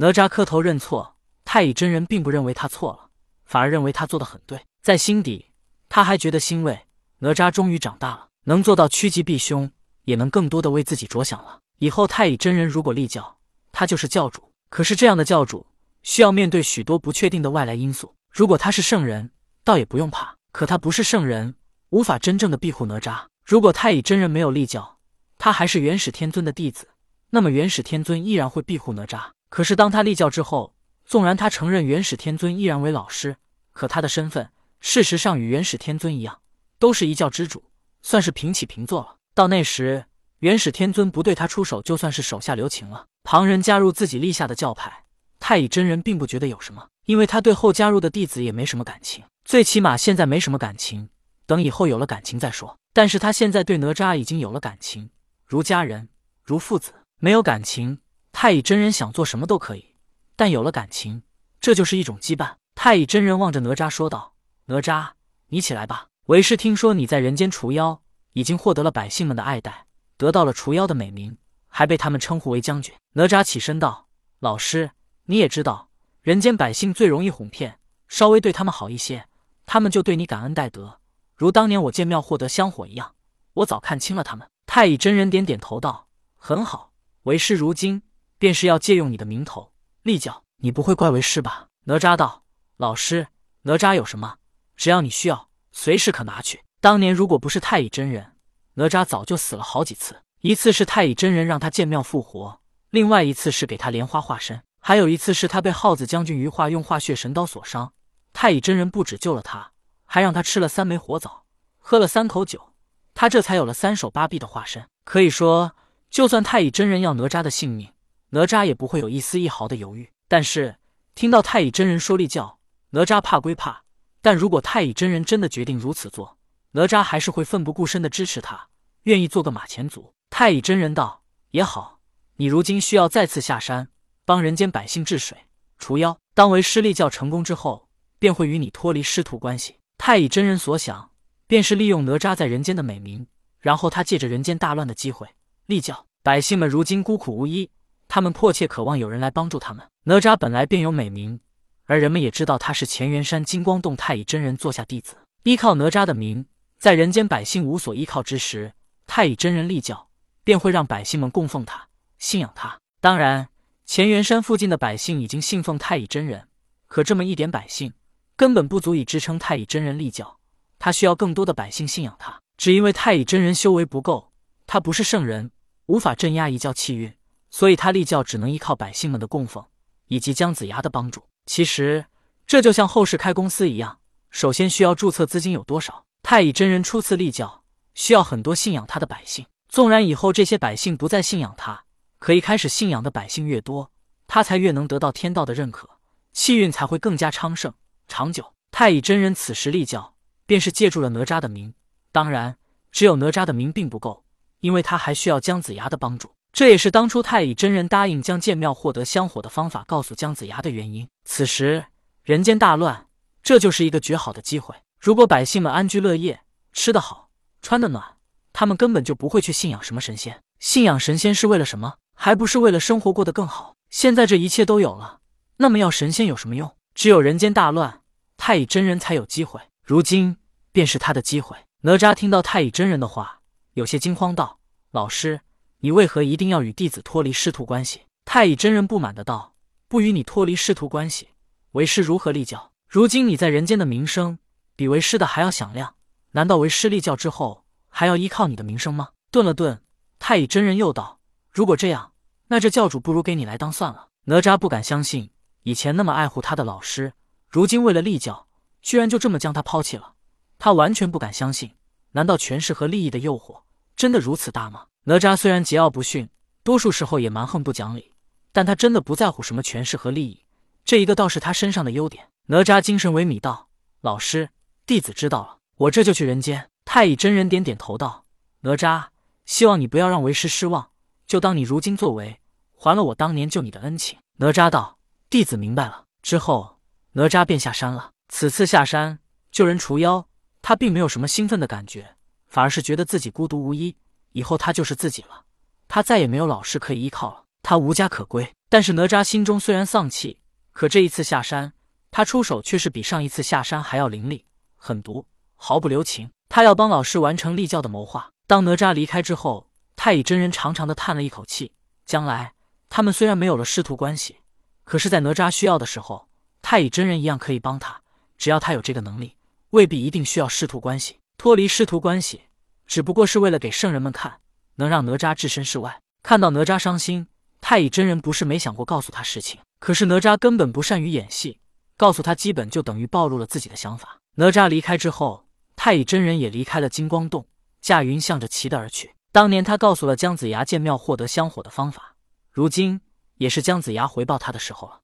哪吒磕头认错，太乙真人并不认为他错了，反而认为他做的很对，在心底他还觉得欣慰。哪吒终于长大了，能做到趋吉避凶，也能更多的为自己着想了。以后太乙真人如果立教，他就是教主。可是这样的教主需要面对许多不确定的外来因素。如果他是圣人，倒也不用怕。可他不是圣人，无法真正的庇护哪吒。如果太乙真人没有立教，他还是元始天尊的弟子，那么元始天尊依然会庇护哪吒。可是当他立教之后，纵然他承认元始天尊依然为老师，可他的身份事实上与元始天尊一样，都是一教之主，算是平起平坐了。到那时，元始天尊不对他出手，就算是手下留情了。旁人加入自己立下的教派，太乙真人并不觉得有什么，因为他对后加入的弟子也没什么感情，最起码现在没什么感情，等以后有了感情再说。但是他现在对哪吒已经有了感情，如家人，如父子。没有感情，太乙真人想做什么都可以；但有了感情，这就是一种羁绊。太乙真人望着哪吒说道：“哪吒，你起来吧。为师听说你在人间除妖，已经获得了百姓们的爱戴，得到了除妖的美名。”还被他们称呼为将军。哪吒起身道：“老师，你也知道，人间百姓最容易哄骗，稍微对他们好一些，他们就对你感恩戴德，如当年我建庙获得香火一样。我早看清了他们。”太乙真人点点头道：“很好，为师如今便是要借用你的名头立教，你不会怪为师吧？”哪吒道：“老师，哪吒有什么？只要你需要，随时可拿去。当年如果不是太乙真人，哪吒早就死了好几次。”一次是太乙真人让他建庙复活，另外一次是给他莲花化身，还有一次是他被耗子将军余化用化血神刀所伤。太乙真人不止救了他，还让他吃了三枚火枣，喝了三口酒，他这才有了三手八臂的化身。可以说，就算太乙真人要哪吒的性命，哪吒也不会有一丝一毫的犹豫。但是听到太乙真人说立教，哪吒怕归怕，但如果太乙真人真的决定如此做，哪吒还是会奋不顾身的支持他，愿意做个马前卒。太乙真人道：“也好，你如今需要再次下山帮人间百姓治水除妖。当为师立教成功之后，便会与你脱离师徒关系。”太乙真人所想，便是利用哪吒在人间的美名，然后他借着人间大乱的机会立教。百姓们如今孤苦无依，他们迫切渴望有人来帮助他们。哪吒本来便有美名，而人们也知道他是乾元山金光洞太乙真人座下弟子，依靠哪吒的名，在人间百姓无所依靠之时，太乙真人立教。便会让百姓们供奉他、信仰他。当然，乾元山附近的百姓已经信奉太乙真人，可这么一点百姓根本不足以支撑太乙真人立教。他需要更多的百姓信仰他。只因为太乙真人修为不够，他不是圣人，无法镇压一教气运，所以他立教只能依靠百姓们的供奉以及姜子牙的帮助。其实，这就像后世开公司一样，首先需要注册资金有多少？太乙真人初次立教，需要很多信仰他的百姓。纵然以后这些百姓不再信仰他，可一开始信仰的百姓越多，他才越能得到天道的认可，气运才会更加昌盛长久。太乙真人此时立教，便是借助了哪吒的名。当然，只有哪吒的名并不够，因为他还需要姜子牙的帮助。这也是当初太乙真人答应将建庙获得香火的方法告诉姜子牙的原因。此时人间大乱，这就是一个绝好的机会。如果百姓们安居乐业，吃得好，穿得暖。他们根本就不会去信仰什么神仙，信仰神仙是为了什么？还不是为了生活过得更好？现在这一切都有了，那么要神仙有什么用？只有人间大乱，太乙真人才有机会。如今便是他的机会。哪吒听到太乙真人的话，有些惊慌，道：“老师，你为何一定要与弟子脱离师徒关系？”太乙真人不满的道：“不与你脱离师徒关系，为师如何立教？如今你在人间的名声比为师的还要响亮，难道为师立教之后？”还要依靠你的名声吗？顿了顿，太乙真人又道：“如果这样，那这教主不如给你来当算了。”哪吒不敢相信，以前那么爱护他的老师，如今为了立教，居然就这么将他抛弃了。他完全不敢相信，难道权势和利益的诱惑真的如此大吗？哪吒虽然桀骜不驯，多数时候也蛮横不讲理，但他真的不在乎什么权势和利益，这一个倒是他身上的优点。哪吒精神萎靡道：“老师，弟子知道了，我这就去人间。”太乙真人点点头道：“哪吒，希望你不要让为师失望，就当你如今作为，还了我当年救你的恩情。”哪吒道：“弟子明白了。”之后，哪吒便下山了。此次下山救人除妖，他并没有什么兴奋的感觉，反而是觉得自己孤独无依。以后他就是自己了，他再也没有老师可以依靠了，他无家可归。但是哪吒心中虽然丧气，可这一次下山，他出手却是比上一次下山还要凌厉、狠毒，毫不留情。他要帮老师完成立教的谋划。当哪吒离开之后，太乙真人长长的叹了一口气。将来他们虽然没有了师徒关系，可是，在哪吒需要的时候，太乙真人一样可以帮他。只要他有这个能力，未必一定需要师徒关系。脱离师徒关系，只不过是为了给圣人们看，能让哪吒置身事外。看到哪吒伤心，太乙真人不是没想过告诉他事情，可是哪吒根本不善于演戏，告诉他基本就等于暴露了自己的想法。哪吒离开之后。太乙真人也离开了金光洞，驾云向着齐的而去。当年他告诉了姜子牙建庙获得香火的方法，如今也是姜子牙回报他的时候了。